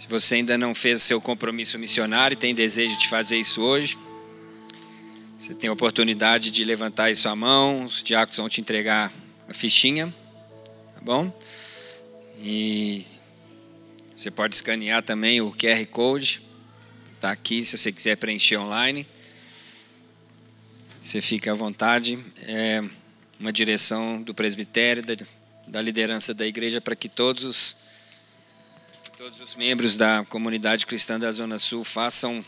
Se você ainda não fez seu compromisso missionário e tem desejo de fazer isso hoje, você tem a oportunidade de levantar aí sua mão, os diáconos vão te entregar a fichinha, tá bom? E você pode escanear também o QR Code, está aqui se você quiser preencher online. Você fica à vontade. É uma direção do presbitério, da liderança da igreja, para que todos os, todos os membros da comunidade cristã da Zona Sul façam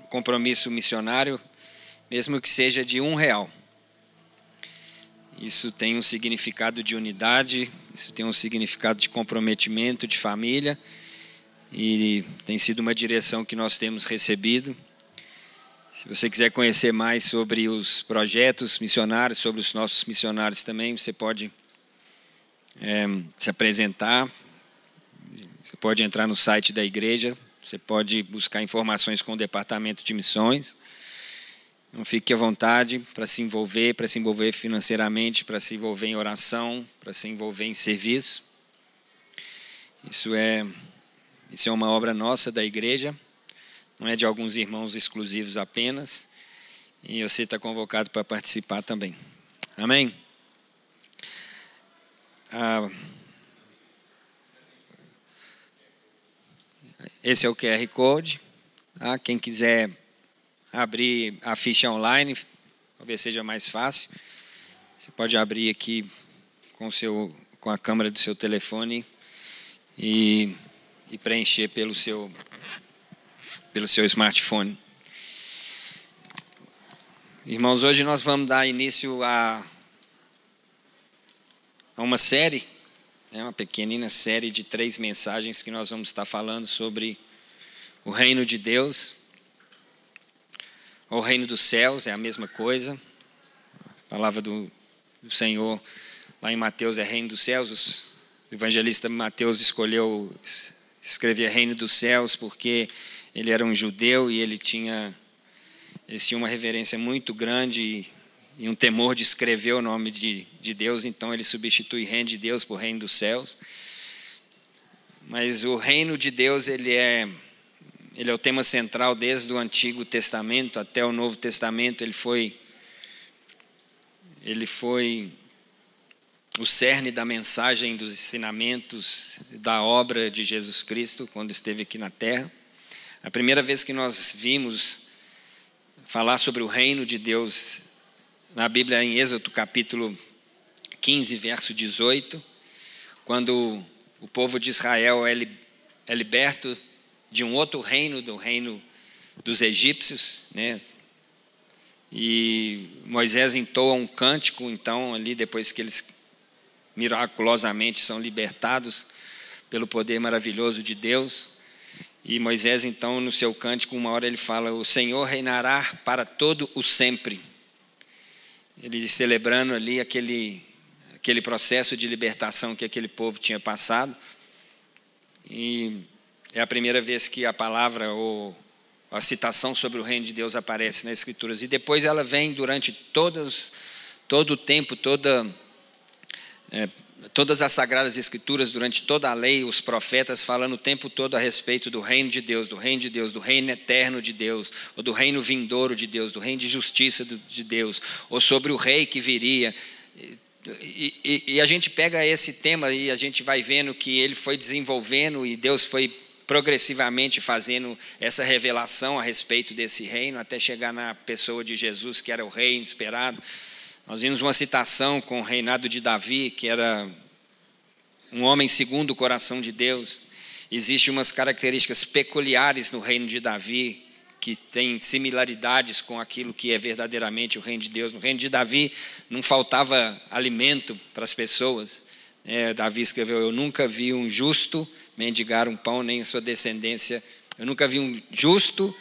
um compromisso missionário, mesmo que seja de um real. Isso tem um significado de unidade, isso tem um significado de comprometimento, de família, e tem sido uma direção que nós temos recebido. Se você quiser conhecer mais sobre os projetos missionários, sobre os nossos missionários também, você pode é, se apresentar, você pode entrar no site da igreja, você pode buscar informações com o departamento de missões. Não fique à vontade para se envolver, para se envolver financeiramente, para se envolver em oração, para se envolver em serviço. Isso é, isso é uma obra nossa da igreja, não é de alguns irmãos exclusivos apenas. E você está convocado para participar também. Amém? Ah, esse é o QR Code. Tá? Quem quiser abrir a ficha online, talvez seja mais fácil. Você pode abrir aqui com, seu, com a câmera do seu telefone e, e preencher pelo seu, pelo seu smartphone. Irmãos, hoje nós vamos dar início a, a uma série, é uma pequenina série de três mensagens que nós vamos estar falando sobre o reino de Deus o reino dos céus, é a mesma coisa. A palavra do, do Senhor lá em Mateus é reino dos céus. O evangelista Mateus escolheu escrever reino dos céus porque ele era um judeu e ele tinha, ele tinha uma reverência muito grande e, um temor de escrever o nome de, de Deus, então ele substitui reino de Deus por reino dos céus. Mas o reino de Deus, ele é ele é o tema central desde o Antigo Testamento até o Novo Testamento. Ele foi, ele foi o cerne da mensagem, dos ensinamentos, da obra de Jesus Cristo quando esteve aqui na Terra. A primeira vez que nós vimos falar sobre o reino de Deus na Bíblia em Êxodo capítulo 15, verso 18, quando o povo de Israel é, é liberto de um outro reino, do reino dos egípcios, né? E Moisés entoa um cântico, então, ali depois que eles miraculosamente são libertados pelo poder maravilhoso de Deus. E Moisés, então, no seu cântico, uma hora ele fala: O Senhor reinará para todo o sempre. Ele celebrando ali aquele, aquele processo de libertação que aquele povo tinha passado. E é a primeira vez que a palavra ou a citação sobre o reino de Deus aparece nas Escrituras. E depois ela vem durante todos, todo o tempo, toda, é, todas as Sagradas Escrituras, durante toda a lei, os profetas falando o tempo todo a respeito do reino de Deus, do reino de Deus, do reino eterno de Deus, ou do reino vindouro de Deus, do reino de justiça de Deus, ou sobre o rei que viria. E, e, e, a gente pega esse tema e a gente vai vendo que ele foi desenvolvendo e Deus foi progressivamente fazendo essa revelação a respeito desse reino, até chegar na pessoa de Jesus, que era o rei esperado. Nós vimos uma citação com o reinado de Davi, que era um homem segundo o coração de Deus. Existem umas características peculiares no reino de Davi, que tem similaridades com aquilo que é verdadeiramente o reino de Deus. No reino de Davi não faltava alimento para as pessoas. É, Davi escreveu: Eu nunca vi um justo mendigar um pão, nem a sua descendência. Eu nunca vi um justo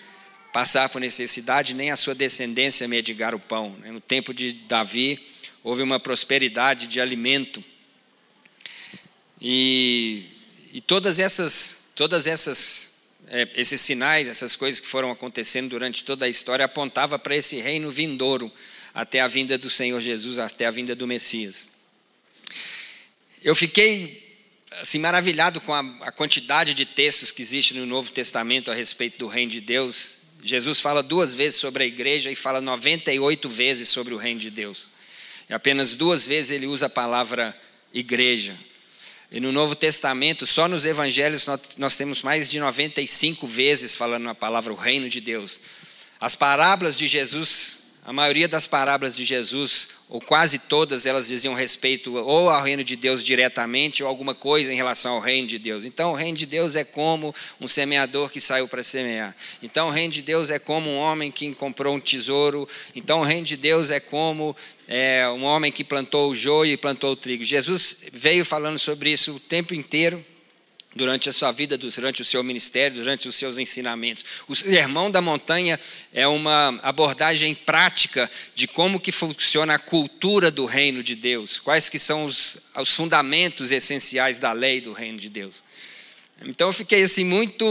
passar por necessidade, nem a sua descendência mendigar o pão. Né? No tempo de Davi, houve uma prosperidade de alimento. E, e todas essas, todas essas, é, esses sinais, essas coisas que foram acontecendo durante toda a história, apontava para esse reino vindouro, até a vinda do Senhor Jesus, até a vinda do Messias. Eu fiquei assim, maravilhado com a, a quantidade de textos que existe no Novo Testamento a respeito do reino de Deus. Jesus fala duas vezes sobre a igreja e fala 98 vezes sobre o reino de Deus. E apenas duas vezes ele usa a palavra igreja. E no Novo Testamento, só nos evangelhos, nós, temos mais de 95 vezes falando a palavra o reino de Deus. As parábolas de Jesus a maioria das parábolas de Jesus, ou quase todas, elas diziam respeito ou ao reino de Deus diretamente ou alguma coisa em relação ao reino de Deus. Então, o reino de Deus é como um semeador que saiu para semear. Então, o reino de Deus é como um homem que comprou um tesouro. Então, o reino de Deus é como é, um homem que plantou o joio e plantou o trigo. Jesus veio falando sobre isso o tempo inteiro durante a sua vida, durante o seu ministério, durante os seus ensinamentos. O Sermão da Montanha é uma abordagem prática de como que funciona a cultura do reino de Deus, quais que são os, os fundamentos essenciais da lei do reino de Deus. Então eu fiquei assim muito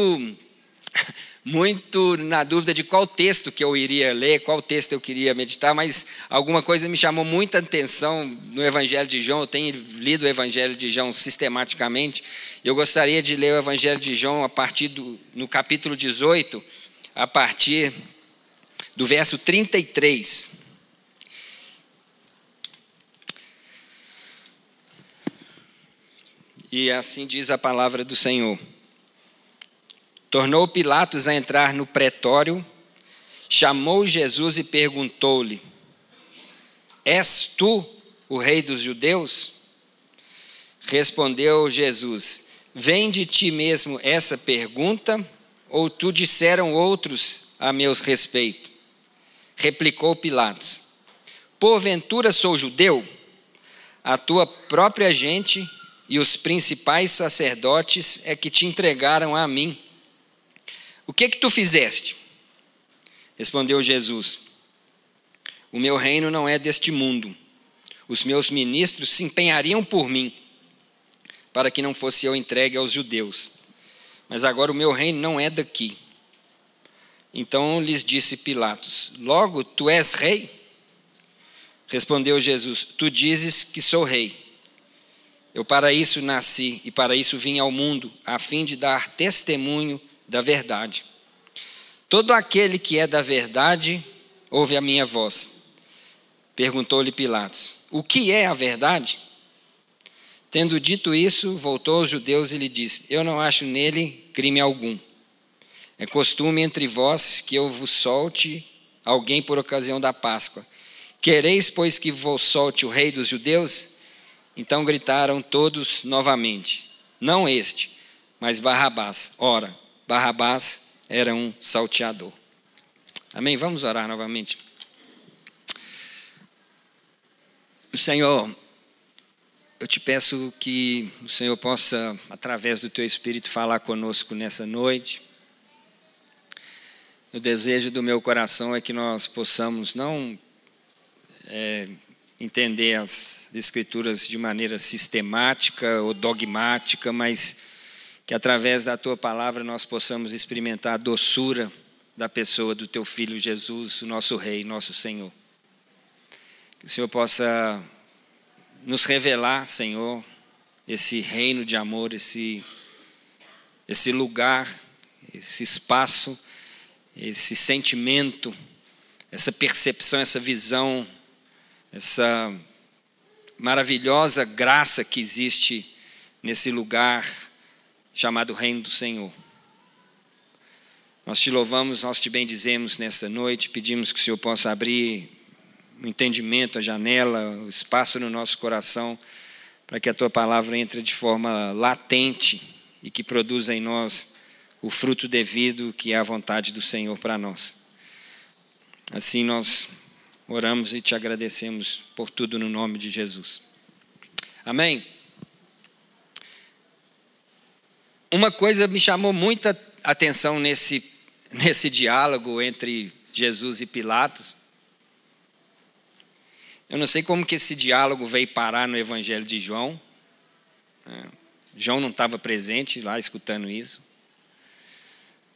muito na dúvida de qual texto que eu iria ler, qual texto eu queria meditar, mas alguma coisa me chamou muita atenção no Evangelho de João. Eu tenho lido o Evangelho de João sistematicamente. Eu gostaria de ler o Evangelho de João a partir do no capítulo 18, a partir do verso 33. E assim diz a palavra do Senhor. Tornou Pilatos a entrar no pretório, chamou Jesus e perguntou-lhe: És tu o rei dos judeus? Respondeu Jesus: Vem de ti mesmo essa pergunta, ou tu disseram outros a meu respeito? Replicou Pilatos: Porventura sou judeu? A tua própria gente e os principais sacerdotes é que te entregaram a mim. O que que tu fizeste? Respondeu Jesus: O meu reino não é deste mundo. Os meus ministros se empenhariam por mim, para que não fosse eu entregue aos judeus. Mas agora o meu reino não é daqui. Então lhes disse Pilatos: Logo tu és rei? Respondeu Jesus: Tu dizes que sou rei. Eu para isso nasci e para isso vim ao mundo, a fim de dar testemunho da verdade. Todo aquele que é da verdade ouve a minha voz. Perguntou-lhe Pilatos: O que é a verdade? Tendo dito isso, voltou aos judeus e lhe disse: Eu não acho nele crime algum. É costume entre vós que eu vos solte alguém por ocasião da Páscoa. Quereis, pois, que vos solte o rei dos judeus? Então gritaram todos novamente: Não este, mas Barrabás. Ora, Barrabás era um salteador. Amém? Vamos orar novamente. Senhor, eu te peço que o Senhor possa, através do teu Espírito, falar conosco nessa noite. O desejo do meu coração é que nós possamos não é, entender as Escrituras de maneira sistemática ou dogmática, mas que através da tua palavra nós possamos experimentar a doçura da pessoa do teu filho Jesus, nosso Rei, nosso Senhor. Que o Senhor possa nos revelar, Senhor, esse reino de amor, esse, esse lugar, esse espaço, esse sentimento, essa percepção, essa visão, essa maravilhosa graça que existe nesse lugar chamado Reino do Senhor. Nós te louvamos, nós te bendizemos nessa noite, pedimos que o Senhor possa abrir o entendimento, a janela, o espaço no nosso coração, para que a tua palavra entre de forma latente e que produza em nós o fruto devido que é a vontade do Senhor para nós. Assim nós oramos e te agradecemos por tudo no nome de Jesus. Amém. Uma coisa me chamou muita atenção nesse, nesse diálogo entre Jesus e Pilatos. Eu não sei como que esse diálogo veio parar no Evangelho de João. É, João não estava presente lá escutando isso.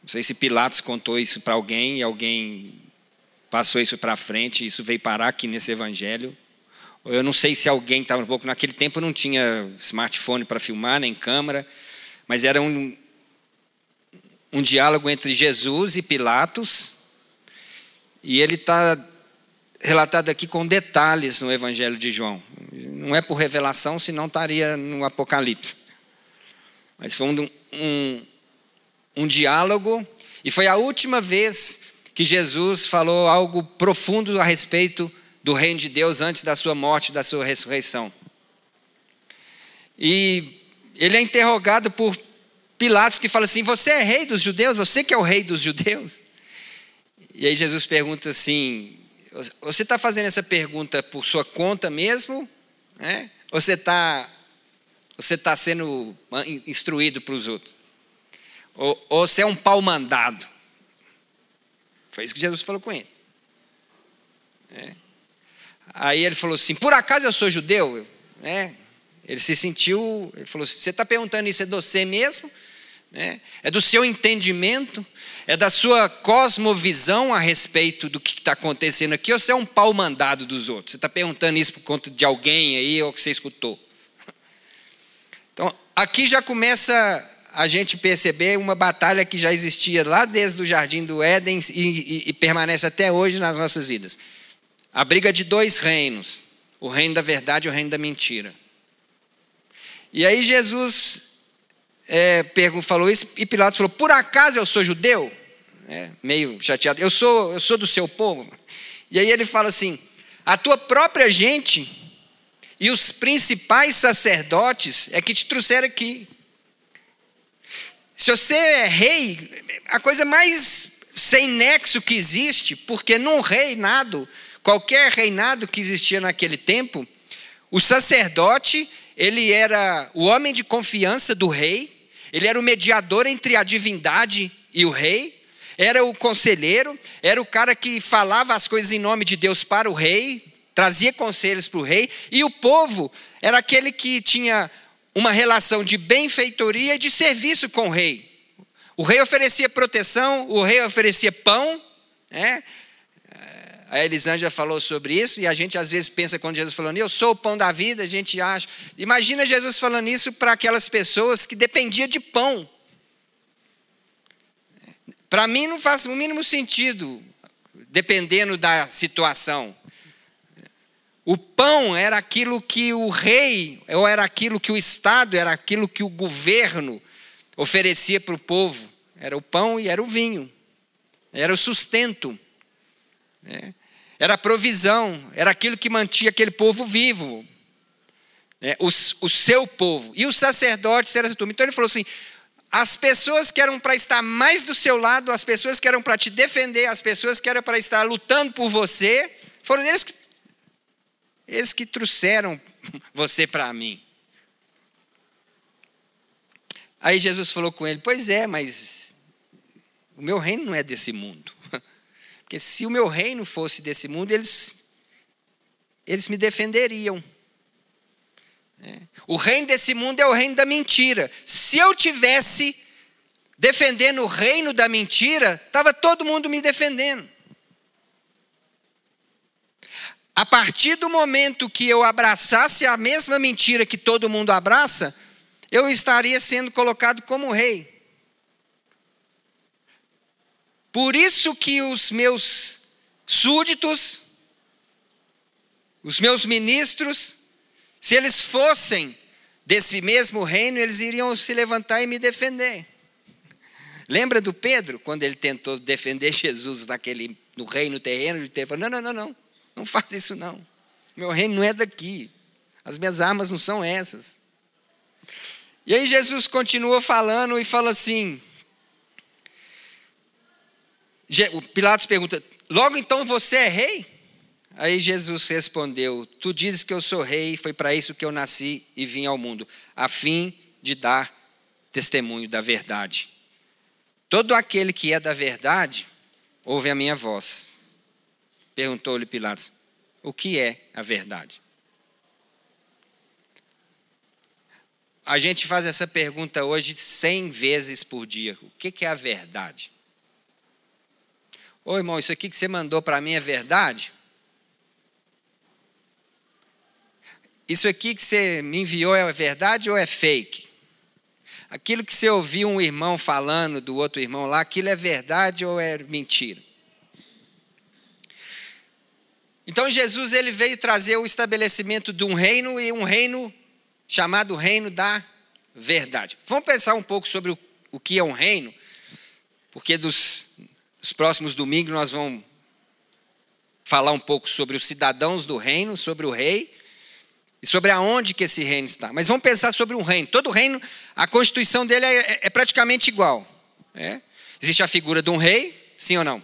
Não sei se Pilatos contou isso para alguém e alguém passou isso para frente, isso veio parar aqui nesse Evangelho. Eu não sei se alguém estava um pouco. Naquele tempo não tinha smartphone para filmar, nem câmera, mas era um, um diálogo entre Jesus e Pilatos, e ele está relatado aqui com detalhes no Evangelho de João. Não é por revelação, senão estaria no Apocalipse. Mas foi um, um, um diálogo, e foi a última vez que Jesus falou algo profundo a respeito do reino de Deus antes da sua morte, da sua ressurreição. E ele é interrogado por Pilatos que fala assim: Você é rei dos judeus? Você que é o rei dos judeus? E aí Jesus pergunta assim: Você está fazendo essa pergunta por sua conta mesmo? É? Ou você está você tá sendo instruído para os outros? Ou, ou você é um pau mandado? Foi isso que Jesus falou com ele. É. Aí ele falou assim: Por acaso eu sou judeu? É. Ele se sentiu, ele falou assim: Você está perguntando isso é de você mesmo? É, é do seu entendimento? É da sua cosmovisão a respeito do que está acontecendo aqui? Ou você é um pau mandado dos outros? Você está perguntando isso por conta de alguém aí ou que você escutou? Então, aqui já começa a gente perceber uma batalha que já existia lá desde o Jardim do Éden e, e, e permanece até hoje nas nossas vidas. A briga de dois reinos: o reino da verdade e o reino da mentira. E aí Jesus é, falou isso e Pilatos falou: Por acaso eu sou judeu? É, meio chateado. Eu sou, eu sou do seu povo. E aí ele fala assim: A tua própria gente e os principais sacerdotes é que te trouxeram aqui. Se você é rei, a coisa mais sem nexo que existe, porque num reinado Qualquer reinado que existia naquele tempo, o sacerdote, ele era o homem de confiança do rei, ele era o mediador entre a divindade e o rei, era o conselheiro, era o cara que falava as coisas em nome de Deus para o rei, trazia conselhos para o rei, e o povo era aquele que tinha uma relação de benfeitoria e de serviço com o rei. O rei oferecia proteção, o rei oferecia pão, né? A Elisângela falou sobre isso, e a gente às vezes pensa quando Jesus falando, eu sou o pão da vida, a gente acha. Imagina Jesus falando isso para aquelas pessoas que dependiam de pão. Para mim não faz o mínimo sentido, dependendo da situação. O pão era aquilo que o rei, ou era aquilo que o Estado, era aquilo que o governo oferecia para o povo. Era o pão e era o vinho. Era o sustento. É era a provisão, era aquilo que mantinha aquele povo vivo, né? o, o, seu povo. E os sacerdotes eram essa turma. Então ele falou assim: as pessoas que eram para estar mais do seu lado, as pessoas que eram para te defender, as pessoas que eram para estar lutando por você, foram eles que, eles que trouxeram você para mim. Aí Jesus falou com ele: Pois é, mas o meu reino não é desse mundo. Porque se o meu reino fosse desse mundo, eles, eles me defenderiam. É. O reino desse mundo é o reino da mentira. Se eu tivesse defendendo o reino da mentira, estava todo mundo me defendendo. A partir do momento que eu abraçasse a mesma mentira que todo mundo abraça, eu estaria sendo colocado como rei. Por isso que os meus súditos, os meus ministros, se eles fossem desse mesmo reino, eles iriam se levantar e me defender. Lembra do Pedro, quando ele tentou defender Jesus naquele, no reino terreno? Ele falou: não, não, não, não, não faz isso não. Meu reino não é daqui. As minhas armas não são essas. E aí Jesus continua falando e fala assim: Pilatos pergunta: Logo então você é rei? Aí Jesus respondeu: Tu dizes que eu sou rei, foi para isso que eu nasci e vim ao mundo, a fim de dar testemunho da verdade. Todo aquele que é da verdade ouve a minha voz. Perguntou-lhe Pilatos: O que é a verdade? A gente faz essa pergunta hoje cem vezes por dia: O que é a verdade? Ô irmão, isso aqui que você mandou para mim é verdade? isso aqui que você me enviou é verdade ou é fake? Aquilo que você ouviu um irmão falando do outro irmão lá, aquilo é verdade ou é mentira? Então Jesus ele veio trazer o estabelecimento de um reino e um reino chamado reino da verdade. Vamos pensar um pouco sobre o, o que é um reino, porque dos, dos próximos domingos nós vamos falar um pouco sobre os cidadãos do reino, sobre o rei e sobre aonde que esse reino está. Mas vamos pensar sobre um reino. Todo reino, a constituição dele é, é, é praticamente igual. É? Existe a figura de um rei, sim ou não?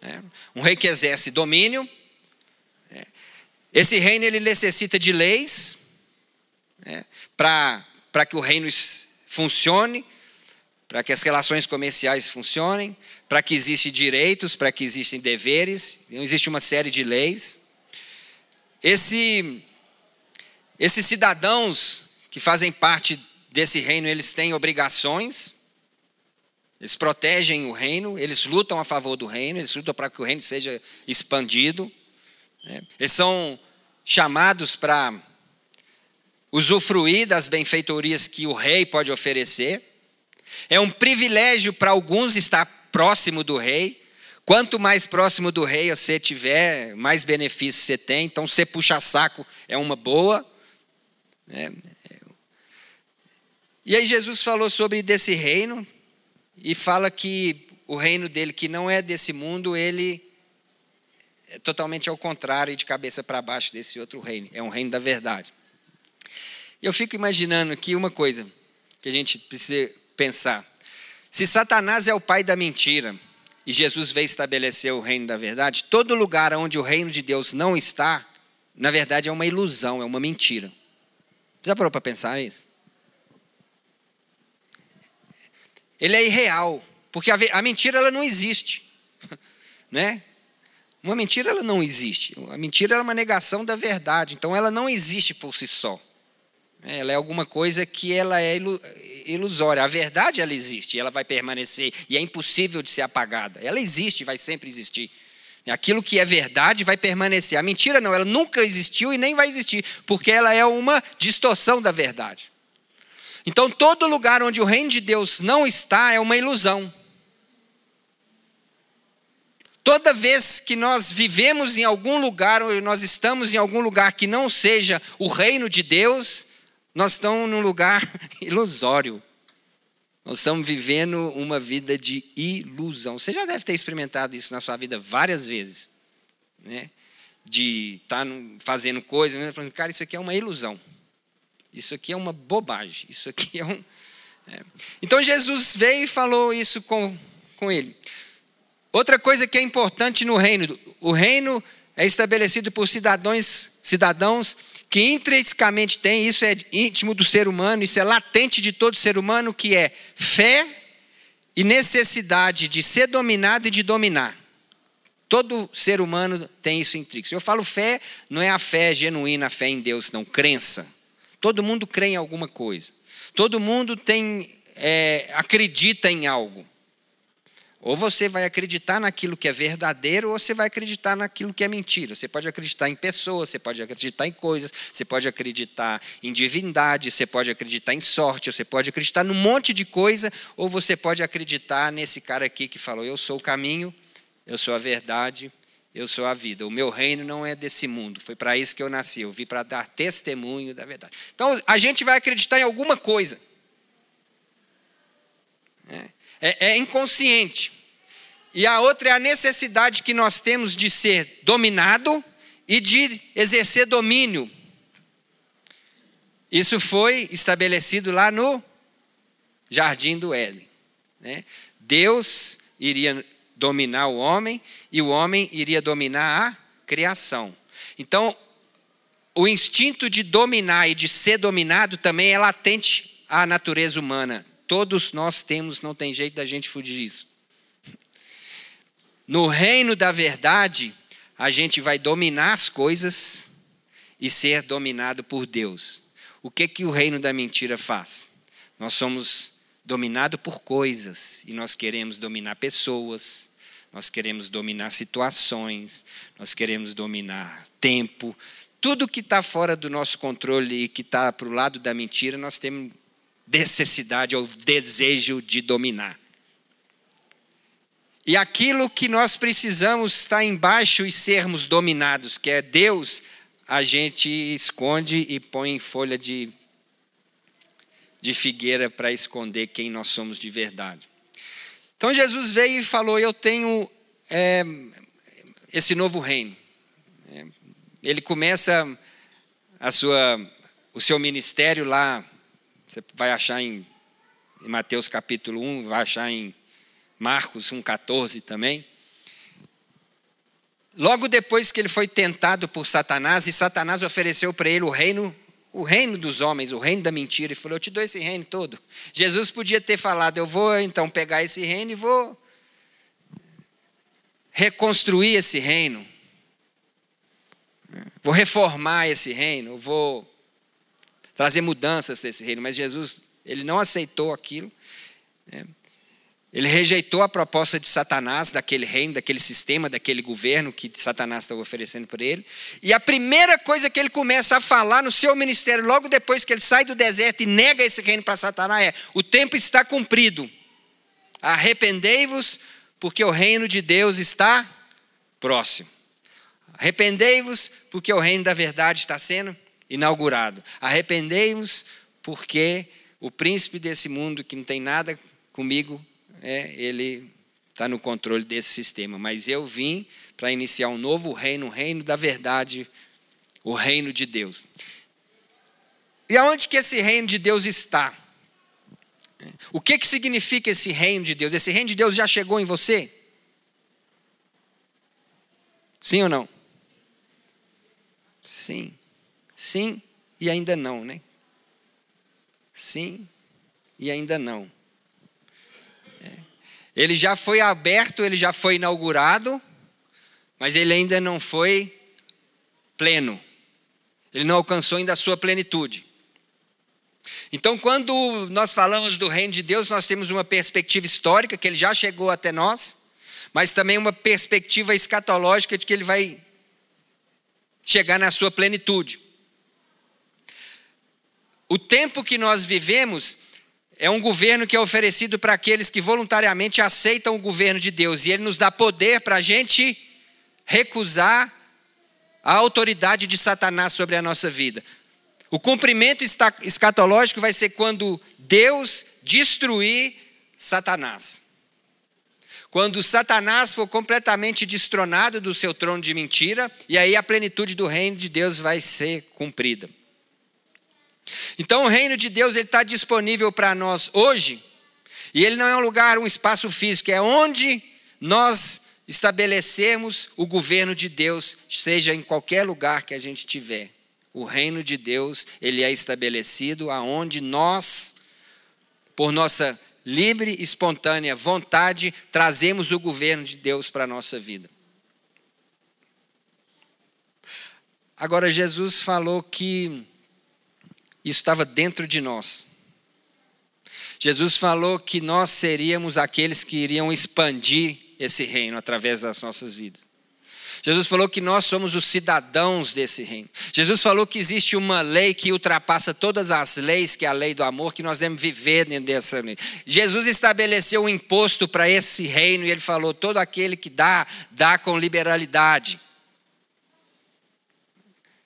É. Um rei que exerce domínio. É. Esse reino ele necessita de leis é, para que o reino funcione, para que as relações comerciais funcionem, para que existem direitos, para que existem deveres. Existe uma série de leis. Esse esses cidadãos que fazem parte desse reino, eles têm obrigações, eles protegem o reino, eles lutam a favor do reino, eles lutam para que o reino seja expandido. Né? Eles são chamados para usufruir das benfeitorias que o rei pode oferecer. É um privilégio para alguns estar próximo do rei. Quanto mais próximo do rei você tiver, mais benefícios você tem. Então, ser puxa-saco é uma boa. É, e aí Jesus falou sobre desse reino e fala que o reino dele, que não é desse mundo, ele é totalmente ao contrário e de cabeça para baixo desse outro reino. É um reino da verdade. Eu fico imaginando aqui uma coisa que a gente precisa pensar. Se Satanás é o pai da mentira e Jesus veio estabelecer o reino da verdade, todo lugar onde o reino de Deus não está, na verdade é uma ilusão, é uma mentira. Já parou para pensar isso? Ele é irreal, porque a, mentira ela não existe, né? Uma mentira ela não existe. A mentira é uma negação da verdade, então ela não existe por si só. Ela é alguma coisa que ela é ilusória. A verdade ela existe, ela vai permanecer e é impossível de ser apagada. Ela existe, vai sempre existir. Aquilo que é verdade vai permanecer. A mentira não, ela nunca existiu e nem vai existir, porque ela é uma distorção da verdade. Então, todo lugar onde o reino de Deus não está é uma ilusão. Toda vez que nós vivemos em algum lugar, ou nós estamos em algum lugar que não seja o reino de Deus, nós estamos num lugar ilusório. Nós estamos vivendo uma vida de ilusão. Você já deve ter experimentado isso na sua vida várias vezes. Né? De estar tá fazendo coisas, né? falando, cara, isso aqui é uma ilusão. Isso aqui é uma bobagem. Isso aqui é um. É. Então Jesus veio e falou isso com, com ele. Outra coisa que é importante no reino: o reino é estabelecido por cidadãos, cidadãos que intrinsecamente tem, isso é íntimo do ser humano, isso é latente de todo ser humano, que é fé e necessidade de ser dominado e de dominar. Todo ser humano tem isso intrínseco. Eu falo fé, não é a fé genuína, a fé em Deus, não, crença. Todo mundo crê em alguma coisa. Todo mundo tem, é, acredita em algo. Ou você vai acreditar naquilo que é verdadeiro, ou você vai acreditar naquilo que é mentira. Você pode acreditar em pessoas, você pode acreditar em coisas, você pode acreditar em divindade, você pode acreditar em sorte, você pode acreditar num monte de coisa, ou você pode acreditar nesse cara aqui que falou: Eu sou o caminho, eu sou a verdade, eu sou a vida. O meu reino não é desse mundo. Foi para isso que eu nasci. Eu vim para dar testemunho da verdade. Então, a gente vai acreditar em alguma coisa. É. É, é inconsciente. E a outra é a necessidade que nós temos de ser dominado e de exercer domínio. Isso foi estabelecido lá no Jardim do Éden. Né? Deus iria dominar o homem e o homem iria dominar a criação. Então, o instinto de dominar e de ser dominado também é latente à natureza humana. Todos nós temos, não tem jeito da gente fugir disso. No reino da verdade, a gente vai dominar as coisas e ser dominado por Deus. O que que o reino da mentira faz? Nós somos dominados por coisas e nós queremos dominar pessoas, nós queremos dominar situações, nós queremos dominar tempo, tudo que está fora do nosso controle e que está para o lado da mentira, nós temos necessidade ou desejo de dominar. E aquilo que nós precisamos estar embaixo e sermos dominados, que é Deus, a gente esconde e põe em folha de, de figueira para esconder quem nós somos de verdade. Então Jesus veio e falou: Eu tenho é, esse novo reino. É, ele começa a sua, o seu ministério lá, você vai achar em, Mateus capítulo 1, vai achar em Marcos 1,14 também. Logo depois que ele foi tentado por Satanás, e Satanás ofereceu para ele o reino, o reino dos homens, o reino da mentira, e falou: Eu te dou esse reino todo. Jesus podia ter falado: Eu vou então pegar esse reino e vou reconstruir esse reino. Vou reformar esse reino, vou trazer mudanças desse reino. Mas Jesus, ele não aceitou aquilo. Né? Ele rejeitou a proposta de Satanás, daquele reino, daquele sistema, daquele governo que Satanás estava oferecendo para ele. E a primeira coisa que ele começa a falar no seu ministério, logo depois que ele sai do deserto e nega esse reino para Satanás, é: o tempo está cumprido. Arrependei-vos, porque o reino de Deus está próximo. Arrependei-vos, porque o reino da verdade está sendo inaugurado. Arrependei-vos, porque o príncipe desse mundo que não tem nada comigo é, ele está no controle desse sistema. Mas eu vim para iniciar um novo reino, um reino da verdade, o reino de Deus. E aonde que esse reino de Deus está? O que, que significa esse reino de Deus? Esse reino de Deus já chegou em você? Sim ou não? Sim. Sim e ainda não, né? Sim e ainda não. Ele já foi aberto, ele já foi inaugurado, mas ele ainda não foi pleno. Ele não alcançou ainda a sua plenitude. Então, quando nós falamos do reino de Deus, nós temos uma perspectiva histórica, que ele já chegou até nós, mas também uma perspectiva escatológica de que ele vai chegar na sua plenitude. O tempo que nós vivemos é um governo que é oferecido para aqueles que voluntariamente aceitam o governo de Deus. E ele nos dá poder para a gente recusar a autoridade de Satanás sobre a nossa vida. O cumprimento escatológico vai ser quando Deus destruir Satanás. Quando Satanás for completamente destronado do seu trono de mentira, e aí a plenitude do reino de Deus vai ser cumprida. Então o reino de Deus está disponível para nós hoje, e ele não é um lugar, um espaço físico, é onde nós estabelecemos o governo de Deus, seja em qualquer lugar que a gente tiver. O reino de Deus, ele é estabelecido aonde nós, por nossa livre e espontânea vontade, trazemos o governo de Deus para a nossa vida. Agora, Jesus falou que isso estava dentro de nós. Jesus falou que nós seríamos aqueles que iriam expandir esse reino através das nossas vidas. Jesus falou que nós somos os cidadãos desse reino. Jesus falou que existe uma lei que ultrapassa todas as leis, que é a lei do amor, que nós devemos viver dentro dessa lei. Jesus estabeleceu um imposto para esse reino e ele falou: todo aquele que dá, dá com liberalidade.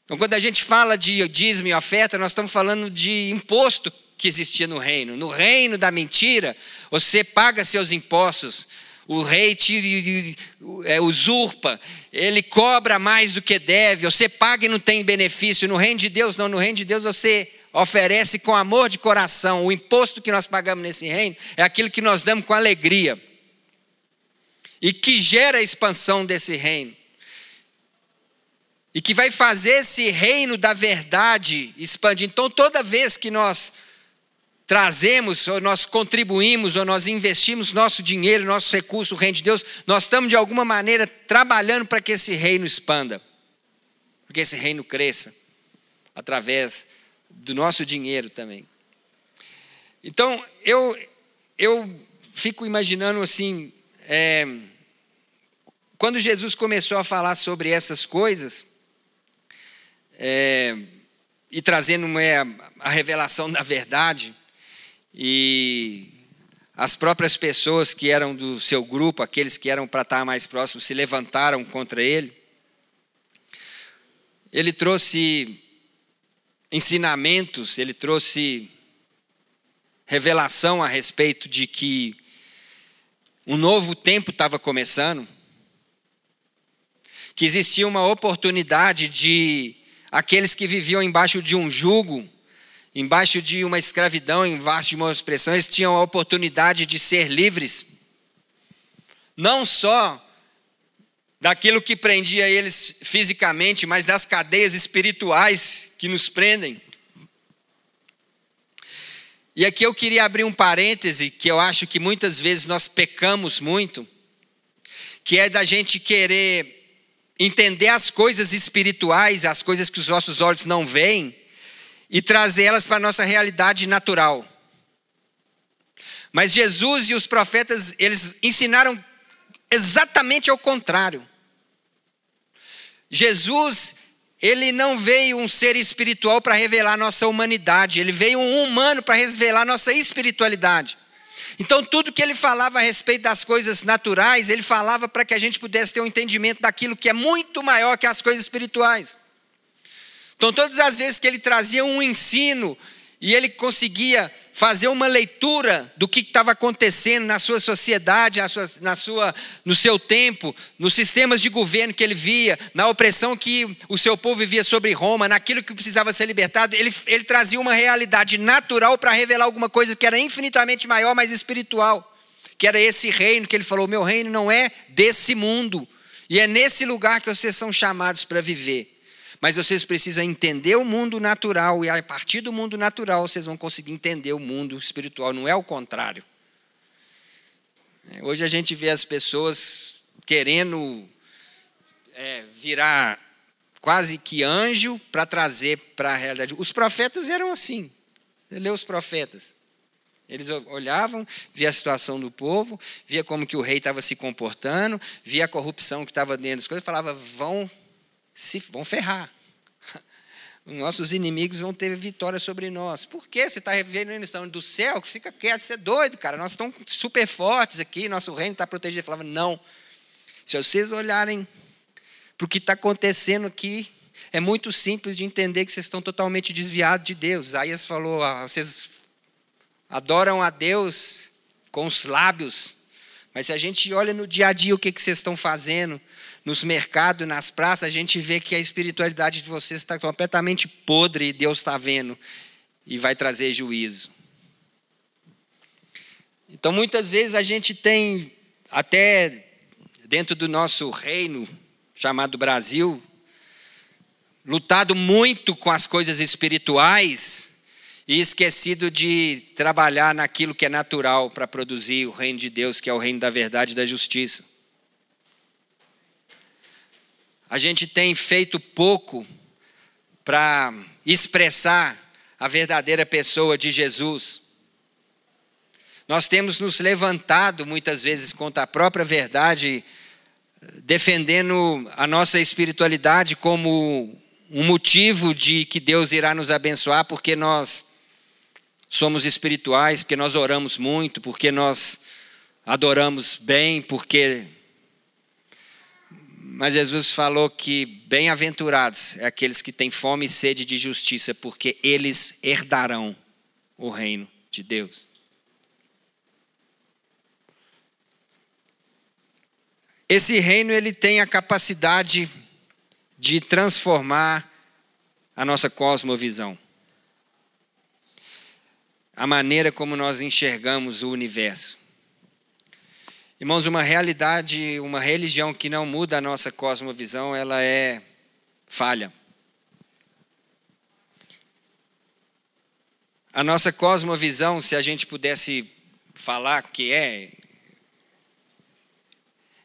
Então, quando a gente fala de dízimo e oferta, nós estamos falando de imposto que existia no reino. No reino da mentira, você paga seus impostos, o rei te é, usurpa, ele cobra mais do que deve, você paga e não tem benefício. No reino de Deus, não, no reino de Deus você oferece com amor de coração. O imposto que nós pagamos nesse reino é aquilo que nós damos com alegria e que gera a expansão desse reino e que vai fazer esse reino da verdade expandir. Então, toda vez que nós trazemos, ou nós contribuímos, ou nós investimos nosso dinheiro, nosso recurso, o reino de Deus, nós estamos de alguma maneira trabalhando para que esse reino expanda, para que esse reino cresça, através do nosso dinheiro também. Então, eu, eu fico imaginando assim, é, quando Jesus começou a falar sobre essas coisas, é, e trazendo uma, a revelação da verdade. E as próprias pessoas que eram do seu grupo, aqueles que eram para estar mais próximos, se levantaram contra ele. Ele trouxe ensinamentos, ele trouxe revelação a respeito de que um novo tempo estava começando, que existia uma oportunidade de aqueles que viviam embaixo de um jugo, embaixo de uma escravidão, embaixo de uma expressão, eles tinham a oportunidade de ser livres, não só daquilo que prendia eles fisicamente, mas das cadeias espirituais que nos prendem. E aqui eu queria abrir um parêntese que eu acho que muitas vezes nós pecamos muito, que é da gente querer entender as coisas espirituais, as coisas que os nossos olhos não veem, e trazer elas para a nossa realidade natural. Mas Jesus e os profetas, eles ensinaram exatamente ao contrário. Jesus, ele não veio um ser espiritual para revelar nossa humanidade, ele veio um humano para revelar nossa espiritualidade. Então, tudo que ele falava a respeito das coisas naturais, ele falava para que a gente pudesse ter um entendimento daquilo que é muito maior que as coisas espirituais. Então, todas as vezes que ele trazia um ensino e ele conseguia fazer uma leitura do que estava acontecendo na sua sociedade, na sua, na sua, no seu tempo, nos sistemas de governo que ele via, na opressão que o seu povo vivia sobre Roma, naquilo que precisava ser libertado, ele, ele trazia uma realidade natural para revelar alguma coisa que era infinitamente maior, mais espiritual, que era esse reino que ele falou: meu reino não é desse mundo, e é nesse lugar que vocês são chamados para viver. Mas vocês precisam entender o mundo natural, e a partir do mundo natural vocês vão conseguir entender o mundo espiritual, não é o contrário. Hoje a gente vê as pessoas querendo é, virar quase que anjo para trazer para a realidade. Os profetas eram assim. Você lê os profetas. Eles olhavam, via a situação do povo, via como que o rei estava se comportando, via a corrupção que estava dentro das coisas, falava, vão se vão ferrar. Nossos inimigos vão ter vitória sobre nós. Por que você está vendo estão do céu? Fica quieto, você é doido, cara. Nós estamos super fortes aqui, nosso reino está protegido. Ele falava, não. Se vocês olharem para o que está acontecendo aqui, é muito simples de entender que vocês estão totalmente desviados de Deus. Isaías falou, ah, vocês adoram a Deus com os lábios, mas se a gente olha no dia a dia o que, que vocês estão fazendo, nos mercados, nas praças, a gente vê que a espiritualidade de vocês está completamente podre e Deus está vendo e vai trazer juízo. Então, muitas vezes a gente tem, até dentro do nosso reino chamado Brasil, lutado muito com as coisas espirituais e esquecido de trabalhar naquilo que é natural para produzir o reino de Deus, que é o reino da verdade e da justiça. A gente tem feito pouco para expressar a verdadeira pessoa de Jesus. Nós temos nos levantado muitas vezes contra a própria verdade, defendendo a nossa espiritualidade como um motivo de que Deus irá nos abençoar, porque nós somos espirituais, porque nós oramos muito, porque nós adoramos bem, porque. Mas Jesus falou que bem-aventurados é aqueles que têm fome e sede de justiça, porque eles herdarão o reino de Deus. Esse reino ele tem a capacidade de transformar a nossa cosmovisão a maneira como nós enxergamos o universo. Irmãos, uma realidade, uma religião que não muda a nossa cosmovisão, ela é falha. A nossa cosmovisão, se a gente pudesse falar o que é,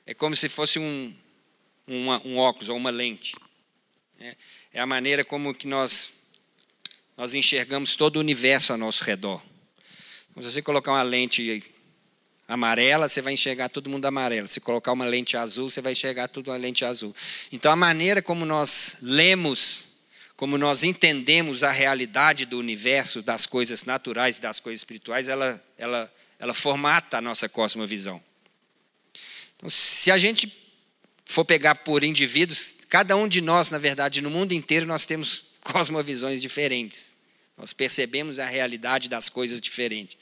é como se fosse um, um, um óculos ou uma lente. É, é a maneira como que nós nós enxergamos todo o universo ao nosso redor. Então, se você colocar uma lente amarela, você vai enxergar todo mundo amarelo. Se colocar uma lente azul, você vai enxergar tudo uma lente azul. Então, a maneira como nós lemos, como nós entendemos a realidade do universo, das coisas naturais e das coisas espirituais, ela, ela, ela formata a nossa cosmovisão. Então, se a gente for pegar por indivíduos, cada um de nós, na verdade, no mundo inteiro, nós temos cosmovisões diferentes. Nós percebemos a realidade das coisas diferentes.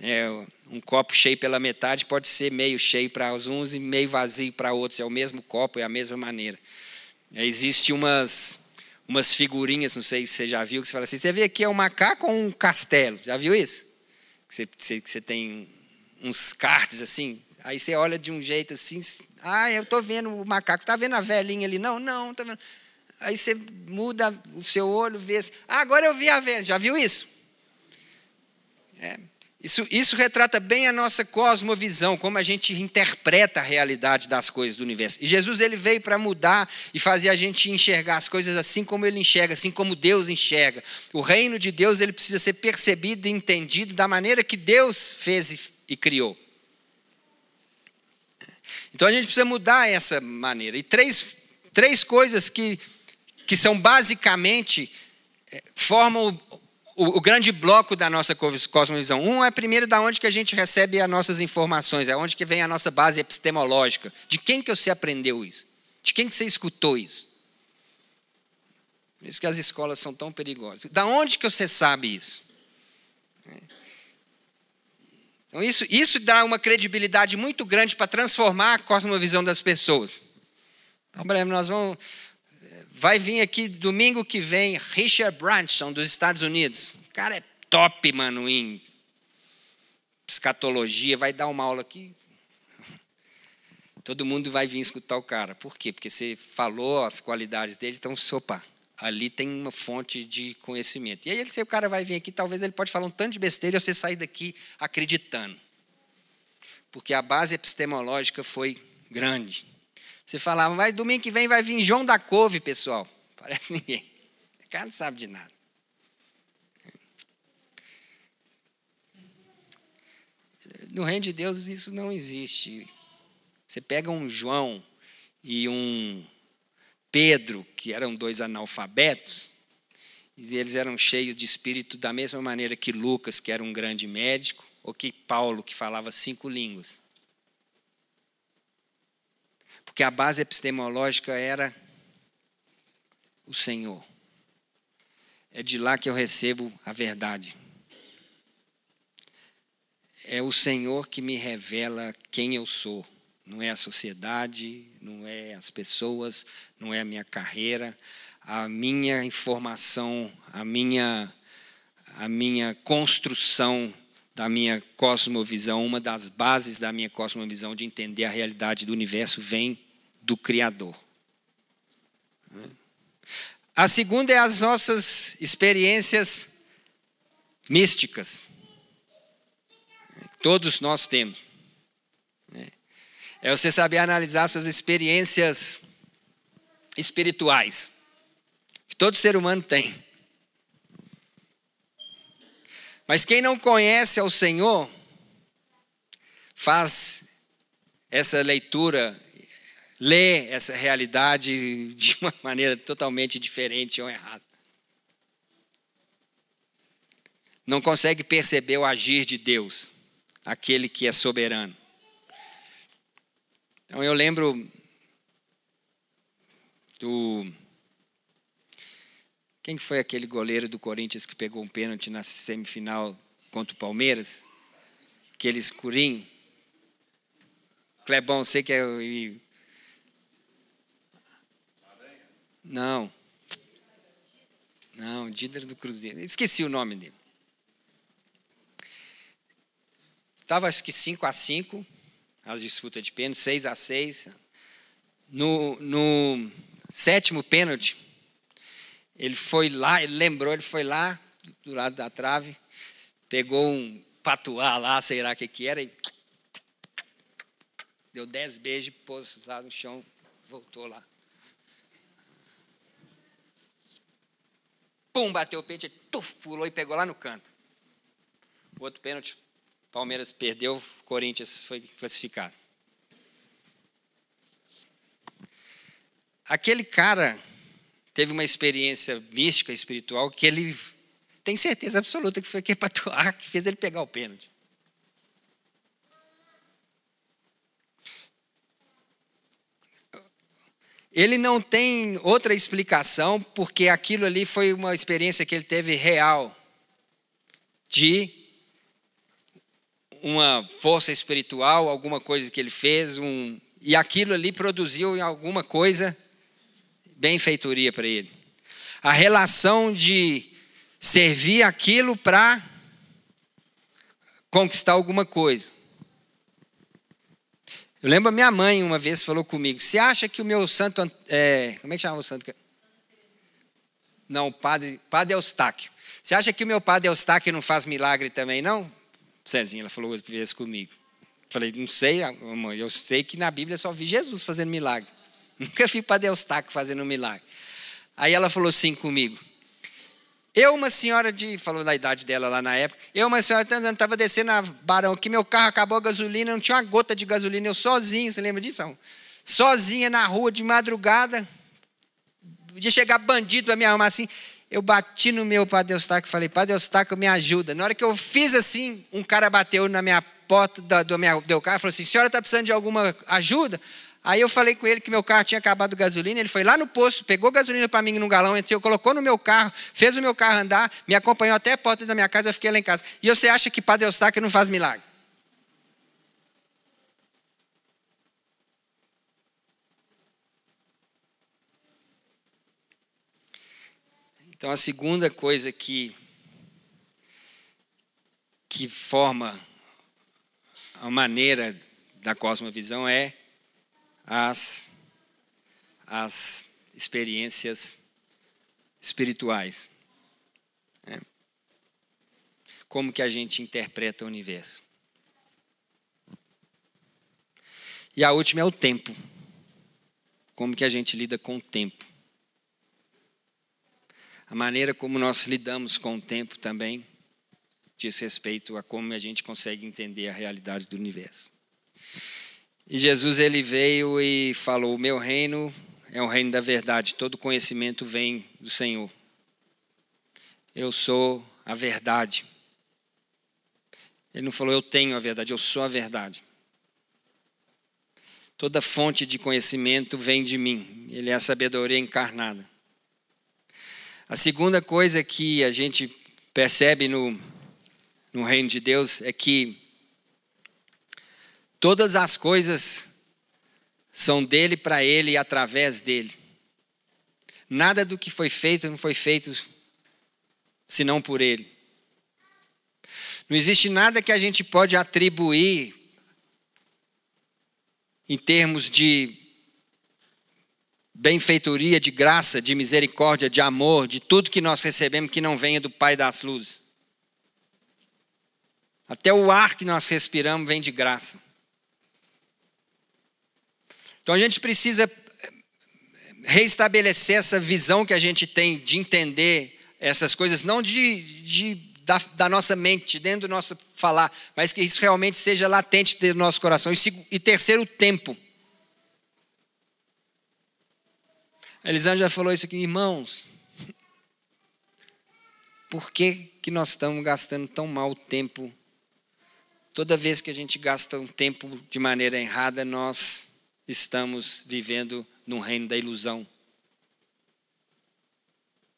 É, um copo cheio pela metade pode ser meio cheio para uns e meio vazio para outros. É o mesmo copo, é a mesma maneira. É, existe umas, umas figurinhas, não sei se você já viu, que você fala assim: você vê aqui é um macaco ou um castelo? Já viu isso? Que você, você, você tem uns cards assim. Aí você olha de um jeito assim, ah, eu estou vendo o macaco, está vendo a velhinha ali? Não, não, estou vendo. Aí você muda o seu olho, vê. Ah, agora eu vi a velha. Já viu isso? É. Isso, isso retrata bem a nossa cosmovisão, como a gente interpreta a realidade das coisas do universo. E Jesus ele veio para mudar e fazer a gente enxergar as coisas assim como ele enxerga, assim como Deus enxerga. O reino de Deus ele precisa ser percebido e entendido da maneira que Deus fez e, e criou. Então a gente precisa mudar essa maneira. E três, três coisas que, que são basicamente, eh, formam o, o, grande bloco da nossa cosmovisão. Um é primeiro da onde que a gente recebe as nossas informações, é onde que vem a nossa base epistemológica. De quem que você aprendeu isso? De quem que você escutou isso? Por isso que as escolas são tão perigosas. Da onde que você sabe isso? Então isso, isso dá uma credibilidade muito grande para transformar a cosmovisão das pessoas. Então, nós vamos Vai vir aqui domingo que vem Richard Branson, dos Estados Unidos. O cara é top, mano, em escatologia. Vai dar uma aula aqui. Todo mundo vai vir escutar o cara. Por quê? Porque você falou as qualidades dele, então, opa, ali tem uma fonte de conhecimento. E aí, se o cara vai vir aqui, talvez ele pode falar um tanto de besteira e você sair daqui acreditando. Porque a base epistemológica foi grande. Você falava, mas domingo que vem vai vir João da Couve, pessoal. Parece ninguém. O cara não sabe de nada. No reino de Deus isso não existe. Você pega um João e um Pedro, que eram dois analfabetos, e eles eram cheios de espírito da mesma maneira que Lucas, que era um grande médico, ou que Paulo, que falava cinco línguas. Porque a base epistemológica era o Senhor. É de lá que eu recebo a verdade. É o Senhor que me revela quem eu sou. Não é a sociedade, não é as pessoas, não é a minha carreira. A minha informação, a minha, a minha construção da minha cosmovisão, uma das bases da minha cosmovisão de entender a realidade do universo vem do Criador. A segunda é as nossas experiências místicas. Todos nós temos. É você saber analisar suas experiências espirituais, que todo ser humano tem. Mas quem não conhece ao Senhor, faz essa leitura lê essa realidade de uma maneira totalmente diferente ou errada. Não consegue perceber o agir de Deus, aquele que é soberano. Então eu lembro do. Quem foi aquele goleiro do Corinthians que pegou um pênalti na semifinal contra o Palmeiras? Aquele escurinho. Clebão, sei que é Não. Não, Díder do Cruzeiro. Esqueci o nome dele. Estava acho que 5 a 5 as disputas de pênalti, 6 a 6 no, no sétimo pênalti, ele foi lá, ele lembrou, ele foi lá do lado da trave, pegou um patuá lá, sei lá o que, que era, e deu dez beijos, pôs lá no chão, voltou lá. pum, bateu o pênalti, tuf, pulou e pegou lá no canto. O outro pênalti, Palmeiras perdeu, Corinthians foi classificado. Aquele cara teve uma experiência mística, espiritual, que ele tem certeza absoluta que foi que Patuá que fez ele pegar o pênalti. Ele não tem outra explicação, porque aquilo ali foi uma experiência que ele teve real, de uma força espiritual, alguma coisa que ele fez, um, e aquilo ali produziu alguma coisa, benfeitoria para ele. A relação de servir aquilo para conquistar alguma coisa. Eu lembro a minha mãe uma vez falou comigo: Você acha que o meu santo. É, como é que chama o santo? Não, padre, padre Eustáquio. Você acha que o meu padre Eustáquio não faz milagre também, não? Cezinha, ela falou uma vez comigo. Falei, não sei, mãe, eu sei que na Bíblia só vi Jesus fazendo milagre. Nunca vi padre Eustáquio fazendo milagre. Aí ela falou assim comigo: eu, uma senhora de. Falou da idade dela lá na época. Eu, uma senhora estava descendo a Barão que meu carro acabou a gasolina, não tinha uma gota de gasolina, eu sozinho, você lembra disso? Sozinha na rua de madrugada. Podia chegar bandido para me arrumar assim. Eu bati no meu Padre Eustáquio e falei, Padre Eustáquio, me ajuda. Na hora que eu fiz assim, um cara bateu na minha porta do, do meu carro e falou assim: senhora está precisando de alguma ajuda? Aí eu falei com ele que meu carro tinha acabado gasolina, ele foi lá no posto, pegou gasolina para mim no galão, entrou, colocou no meu carro, fez o meu carro andar, me acompanhou até a porta da minha casa, eu fiquei lá em casa. E você acha que Padre Eustáquio não faz milagre? Então a segunda coisa que que forma a maneira da cosmovisão é as, as experiências espirituais. Né? Como que a gente interpreta o universo. E a última é o tempo. Como que a gente lida com o tempo. A maneira como nós lidamos com o tempo também diz respeito a como a gente consegue entender a realidade do universo. E Jesus ele veio e falou: "O meu reino é o reino da verdade. Todo conhecimento vem do Senhor. Eu sou a verdade." Ele não falou eu tenho a verdade, eu sou a verdade. Toda fonte de conhecimento vem de mim. Ele é a sabedoria encarnada. A segunda coisa que a gente percebe no, no reino de Deus é que Todas as coisas são dele, para ele e através dele. Nada do que foi feito não foi feito senão por ele. Não existe nada que a gente pode atribuir em termos de benfeitoria, de graça, de misericórdia, de amor, de tudo que nós recebemos que não venha do Pai das luzes. Até o ar que nós respiramos vem de graça. Então a gente precisa eh, reestabelecer essa visão que a gente tem de entender essas coisas, não de, de da, da, nossa mente, dentro do nosso falar, mas que isso realmente seja latente do nosso coração. E, e terceiro, tempo. A Elisângela falou isso aqui, irmãos. Por que, que nós estamos gastando tão mal tempo? Toda vez que a gente gasta um tempo de maneira errada, nós estamos vivendo num reino da ilusão.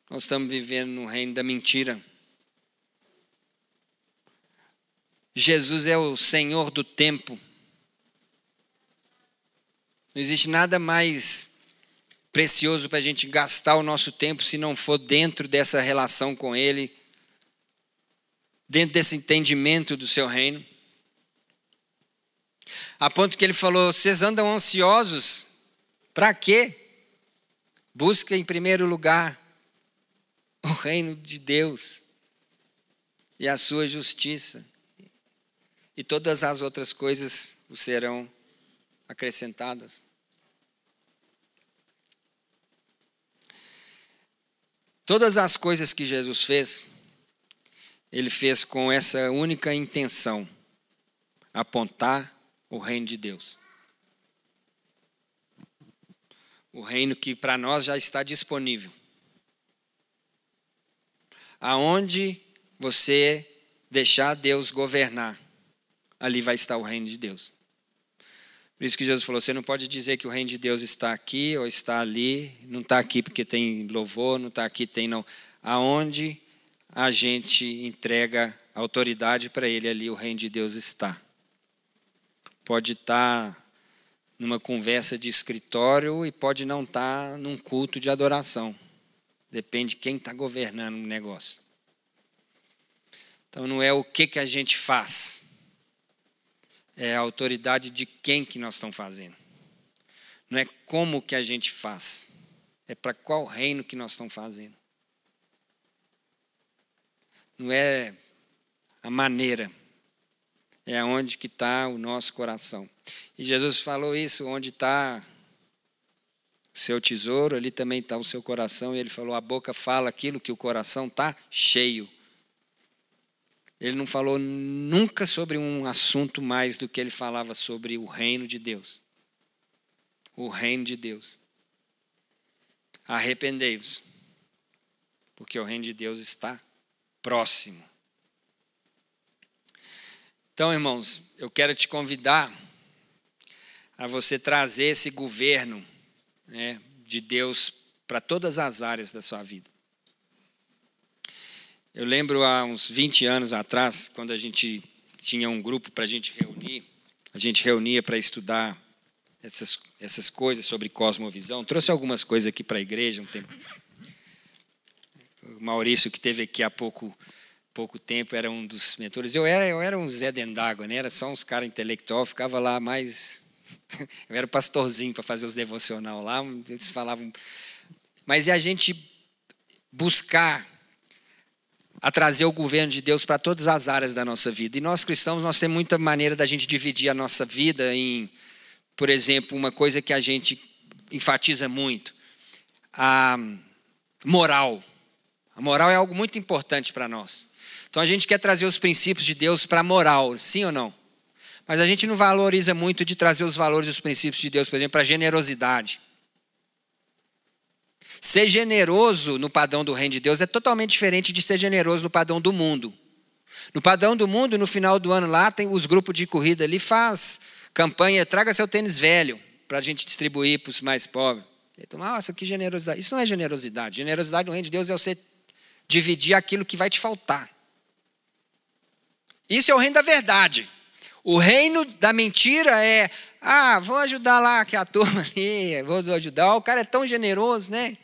Nós estamos vivendo no reino da mentira. Jesus é o Senhor do tempo. Não existe nada mais precioso para a gente gastar o nosso tempo se não for dentro dessa relação com Ele, dentro desse entendimento do seu reino. A ponto que ele falou: vocês andam ansiosos, para quê? Busca em primeiro lugar o reino de Deus e a sua justiça, e todas as outras coisas serão acrescentadas. Todas as coisas que Jesus fez, ele fez com essa única intenção: apontar o reino de Deus. O reino que para nós já está disponível. Aonde você deixar Deus governar, ali vai estar o reino de Deus. Por isso que Jesus falou: você não pode dizer que o reino de Deus está aqui ou está ali, não está aqui porque tem louvor, não está aqui tem não. Aonde a gente entrega autoridade para ele, ali o reino de Deus está. Pode estar numa conversa de escritório e pode não estar num culto de adoração. Depende de quem está governando o negócio. Então não é o que, que a gente faz, é a autoridade de quem que nós estamos fazendo. Não é como que a gente faz, é para qual reino que nós estamos fazendo. Não é a maneira, é onde que está o nosso coração. E Jesus falou isso, onde está o seu tesouro, ali também está o seu coração. E ele falou, a boca fala aquilo que o coração está cheio. Ele não falou nunca sobre um assunto mais do que ele falava sobre o reino de Deus. O reino de Deus. Arrependei-vos, porque o reino de Deus está próximo. Então, irmãos, eu quero te convidar a você trazer esse governo né, de Deus para todas as áreas da sua vida. Eu lembro há uns 20 anos atrás, quando a gente tinha um grupo para a gente reunir, a gente reunia para estudar essas, essas coisas sobre cosmovisão. Trouxe algumas coisas aqui para a igreja um tempo. O Maurício, que teve aqui há pouco, pouco tempo, era um dos mentores. Eu era, eu era um Zé Dendágua, né? era só uns caras intelectual, ficava lá mais. Eu era pastorzinho para fazer os devocional lá, eles falavam. Mas é a gente buscar a trazer o governo de Deus para todas as áreas da nossa vida. E nós cristãos, nós temos muita maneira da gente dividir a nossa vida em, por exemplo, uma coisa que a gente enfatiza muito, a moral. A moral é algo muito importante para nós. Então a gente quer trazer os princípios de Deus para a moral, sim ou não? Mas a gente não valoriza muito de trazer os valores e os princípios de Deus, por exemplo, para a generosidade. Ser generoso no padrão do reino de Deus é totalmente diferente de ser generoso no padrão do mundo. No padrão do mundo, no final do ano lá, tem os grupos de corrida ali, faz campanha, traga seu tênis velho para a gente distribuir para os mais pobres. Então, nossa, que generosidade. Isso não é generosidade. Generosidade no reino de Deus é você dividir aquilo que vai te faltar. Isso é o reino da verdade. O reino da mentira é, ah, vou ajudar lá que a turma ali, vou ajudar. O cara é tão generoso, né?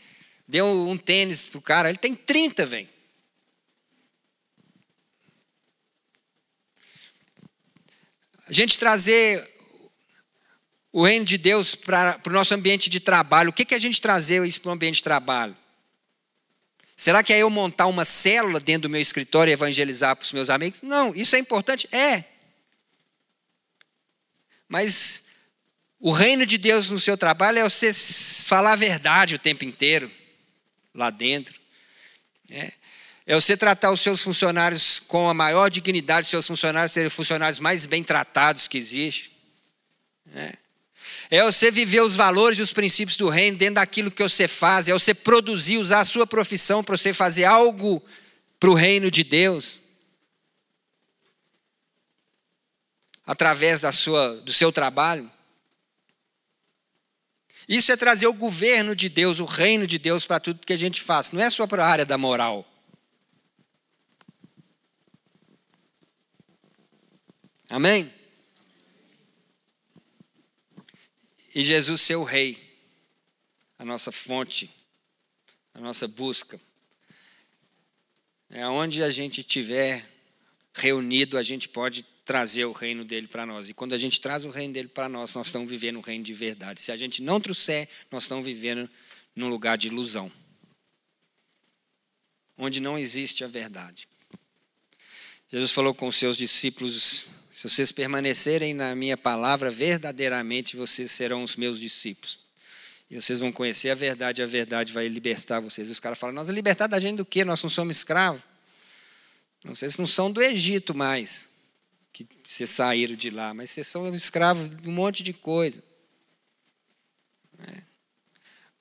Deu um tênis pro cara, ele tem 30, velho. A gente trazer o reino de Deus para o nosso ambiente de trabalho. O que, que a gente trazer isso para o ambiente de trabalho? Será que é eu montar uma célula dentro do meu escritório e evangelizar para os meus amigos? Não, isso é importante? É. Mas o reino de Deus no seu trabalho é você falar a verdade o tempo inteiro lá dentro. É, é você tratar os seus funcionários com a maior dignidade, os seus funcionários serem funcionários mais bem tratados que existe. É. é você viver os valores e os princípios do reino dentro daquilo que você faz, é você produzir, usar a sua profissão para você fazer algo para o reino de Deus. Através da sua, do seu trabalho. Isso é trazer o governo de Deus, o reino de Deus para tudo que a gente faz. Não é só para a área da moral. Amém? E Jesus ser o rei, a nossa fonte, a nossa busca. É onde a gente estiver reunido, a gente pode trazer o reino dele para nós. E quando a gente traz o reino dele para nós, nós estamos vivendo um reino de verdade. Se a gente não trouxer, nós estamos vivendo num lugar de ilusão onde não existe a verdade. Jesus falou com os seus discípulos: se vocês permanecerem na minha palavra, verdadeiramente vocês serão os meus discípulos. E vocês vão conhecer a verdade, a verdade vai libertar vocês. E os caras falam: Nós libertar da gente do quê? Nós não somos escravos. Vocês não são do Egito mais que vocês saíram de lá, mas vocês são escravos de um monte de coisa. É.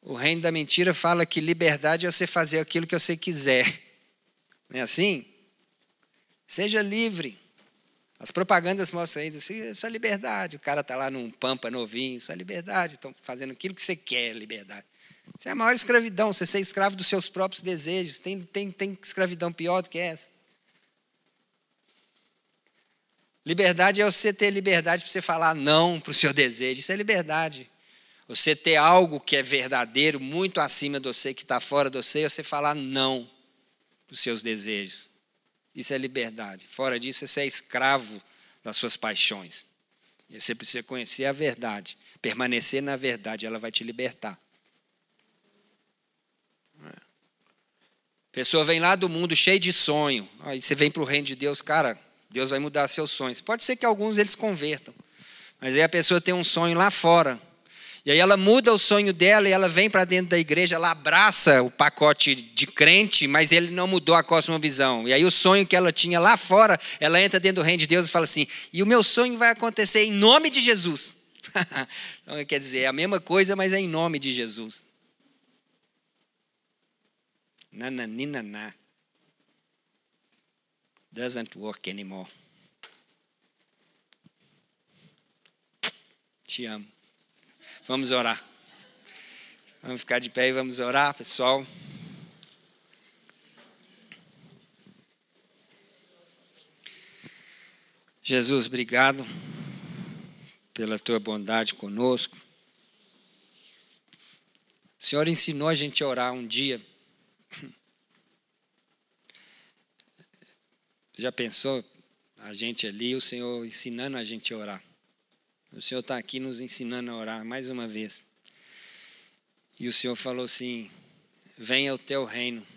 O reino da mentira fala que liberdade é você fazer aquilo que você quiser. Não é assim? Seja livre. As propagandas mostram isso, isso é liberdade. O cara está lá num pampa novinho, isso é liberdade. Estão fazendo aquilo que você quer, liberdade. Isso é a maior escravidão, você ser escravo dos seus próprios desejos. Tem, tem, tem escravidão pior do que essa? Liberdade é você ter liberdade para você falar não para o seu desejo. Isso é liberdade. Você ter algo que é verdadeiro, muito acima de você, que está fora de você, e você falar não para os seus desejos. Isso é liberdade. Fora disso, você é escravo das suas paixões. E você precisa conhecer a verdade, permanecer na verdade, ela vai te libertar. A pessoa vem lá do mundo cheio de sonho, aí você vem para o reino de Deus, cara, Deus vai mudar seus sonhos. Pode ser que alguns eles convertam, mas aí a pessoa tem um sonho lá fora. E aí ela muda o sonho dela e ela vem para dentro da igreja, ela abraça o pacote de crente, mas ele não mudou a cosmovisão. E aí o sonho que ela tinha lá fora, ela entra dentro do reino de Deus e fala assim: "E o meu sonho vai acontecer em nome de Jesus". então, quer dizer, é a mesma coisa, mas é em nome de Jesus. Nananinaná doesn't work anymore. Te amo. Vamos orar. Vamos ficar de pé e vamos orar, pessoal. Jesus, obrigado pela tua bondade conosco. O Senhor ensinou a gente a orar um dia. Já pensou a gente ali, o Senhor ensinando a gente a orar? O Senhor está aqui nos ensinando a orar mais uma vez. E o Senhor falou assim: Venha o teu reino,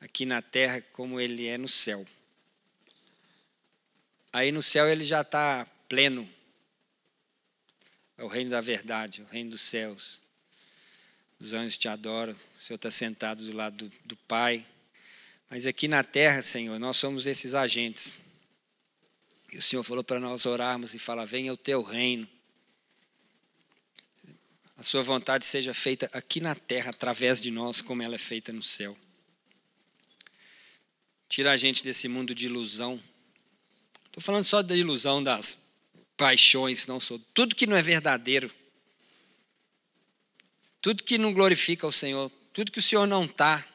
aqui na terra como ele é no céu. Aí no céu ele já está pleno. É o reino da verdade, o reino dos céus. Os anjos te adoram, o Senhor está sentado do lado do, do Pai. Mas aqui na terra, Senhor, nós somos esses agentes. E o Senhor falou para nós orarmos e falar: venha o teu reino. A sua vontade seja feita aqui na terra, através de nós, como ela é feita no céu. Tira a gente desse mundo de ilusão. Estou falando só da ilusão das paixões, não sou. Tudo que não é verdadeiro. Tudo que não glorifica o Senhor. Tudo que o Senhor não está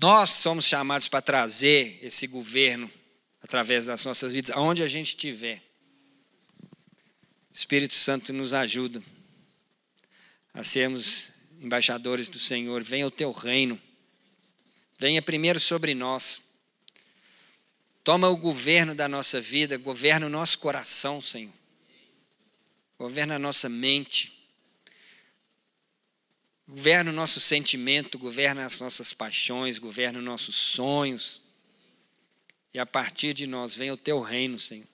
nós somos chamados para trazer esse governo através das nossas vidas, aonde a gente estiver. Espírito Santo nos ajuda a sermos embaixadores do Senhor. Venha o teu reino. Venha primeiro sobre nós. Toma o governo da nossa vida, governa o nosso coração, Senhor. Governa a nossa mente. Governa o nosso sentimento, governa as nossas paixões, governa os nossos sonhos. E a partir de nós vem o teu reino, Senhor.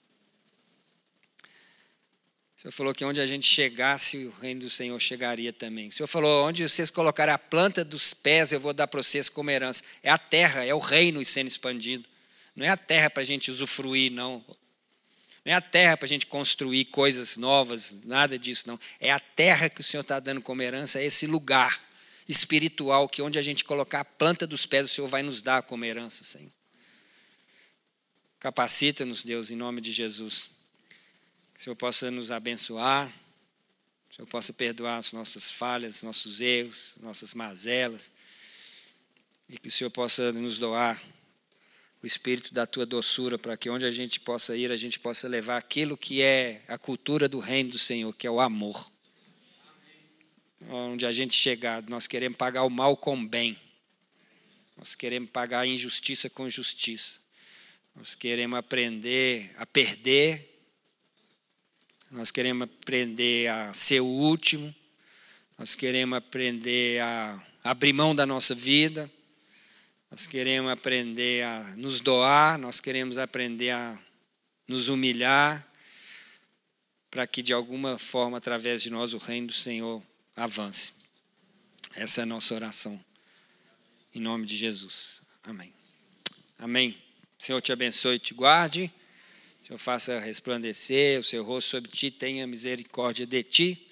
O Senhor falou que onde a gente chegasse, o reino do Senhor chegaria também. O Senhor falou: onde vocês colocarem a planta dos pés, eu vou dar para vocês como herança. É a terra, é o reino sendo expandido. Não é a terra para a gente usufruir, não. Não é a terra para a gente construir coisas novas, nada disso, não. É a terra que o Senhor está dando como herança, é esse lugar espiritual que onde a gente colocar a planta dos pés, o Senhor vai nos dar como herança, Senhor. Capacita-nos, Deus, em nome de Jesus. Que o Senhor possa nos abençoar, que o Senhor possa perdoar as nossas falhas, nossos erros, nossas mazelas, e que o Senhor possa nos doar o espírito da tua doçura, para que onde a gente possa ir, a gente possa levar aquilo que é a cultura do reino do Senhor, que é o amor. Onde a gente chegar, nós queremos pagar o mal com bem. Nós queremos pagar a injustiça com justiça. Nós queremos aprender a perder. Nós queremos aprender a ser o último. Nós queremos aprender a abrir mão da nossa vida. Nós queremos aprender a nos doar, nós queremos aprender a nos humilhar, para que de alguma forma, através de nós, o reino do Senhor avance. Essa é a nossa oração. Em nome de Jesus. Amém. Amém. Senhor te abençoe e te guarde. Senhor faça resplandecer o seu rosto sobre ti, tenha misericórdia de ti.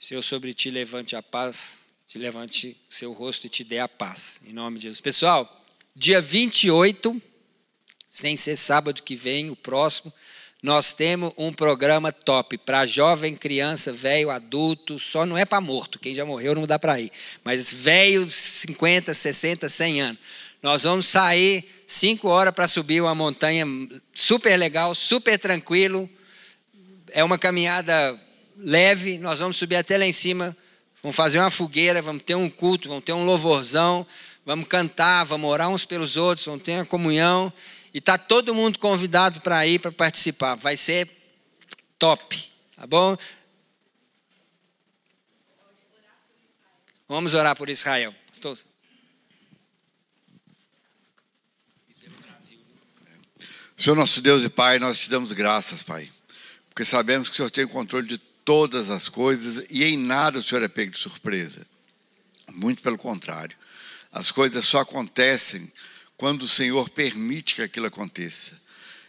Senhor sobre ti levante a paz te levante o seu rosto e te dê a paz. Em nome de Jesus. Pessoal, dia 28, sem ser sábado que vem, o próximo, nós temos um programa top para jovem, criança, velho, adulto, só não é para morto, quem já morreu não dá para ir, mas velho, 50, 60, 100 anos. Nós vamos sair 5 horas para subir uma montanha super legal, super tranquilo, é uma caminhada leve, nós vamos subir até lá em cima, vamos fazer uma fogueira, vamos ter um culto, vamos ter um louvorzão, vamos cantar, vamos orar uns pelos outros, vamos ter uma comunhão. E está todo mundo convidado para ir, para participar. Vai ser top, tá bom? Vamos orar por Israel. Pastor. Senhor nosso Deus e Pai, nós te damos graças, Pai, porque sabemos que o Senhor tem o controle de todas as coisas e em nada o Senhor é pego de surpresa. Muito pelo contrário, as coisas só acontecem quando o Senhor permite que aquilo aconteça.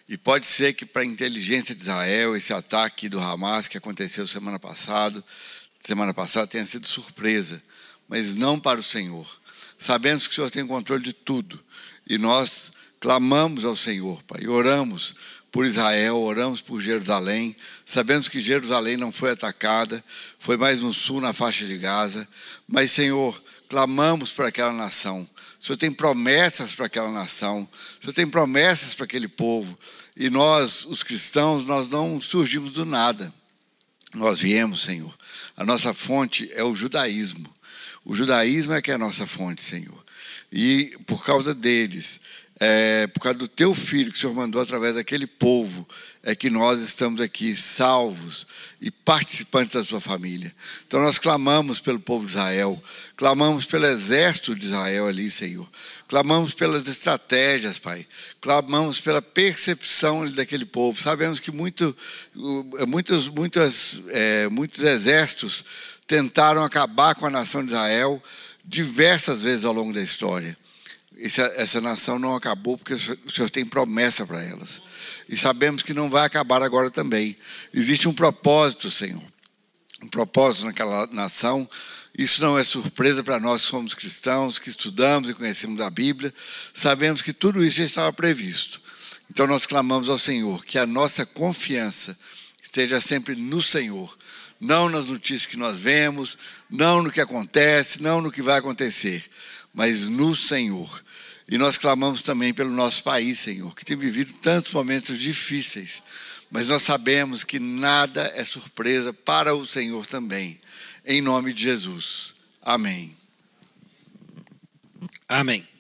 E pode ser que para a inteligência de Israel, esse ataque do Hamas que aconteceu semana passada, semana passada tenha sido surpresa, mas não para o Senhor. Sabemos que o Senhor tem controle de tudo. E nós clamamos ao Senhor, Pai, oramos por Israel, oramos por Jerusalém. Sabemos que Jerusalém não foi atacada, foi mais no sul, na faixa de Gaza. Mas, Senhor, clamamos por aquela nação. O Senhor tem promessas para aquela nação, o Senhor tem promessas para aquele povo. E nós, os cristãos, nós não surgimos do nada. Nós viemos, Senhor. A nossa fonte é o judaísmo. O judaísmo é que é a nossa fonte, Senhor. E por causa deles, é, por causa do teu filho que o Senhor mandou através daquele povo, é que nós estamos aqui salvos e participantes da sua família. Então nós clamamos pelo povo de Israel, clamamos pelo exército de Israel ali, Senhor. Clamamos pelas estratégias, Pai. Clamamos pela percepção daquele povo. Sabemos que muito, muitos, muitas, é, muitos exércitos tentaram acabar com a nação de Israel diversas vezes ao longo da história essa, essa nação não acabou porque o Senhor tem promessa para elas. E sabemos que não vai acabar agora também. Existe um propósito, Senhor. Um propósito naquela nação. Isso não é surpresa para nós que somos cristãos, que estudamos e conhecemos a Bíblia. Sabemos que tudo isso já estava previsto. Então nós clamamos ao Senhor que a nossa confiança esteja sempre no Senhor, não nas notícias que nós vemos, não no que acontece, não no que vai acontecer, mas no Senhor. E nós clamamos também pelo nosso país, Senhor, que tem vivido tantos momentos difíceis, mas nós sabemos que nada é surpresa para o Senhor também. Em nome de Jesus. Amém. Amém.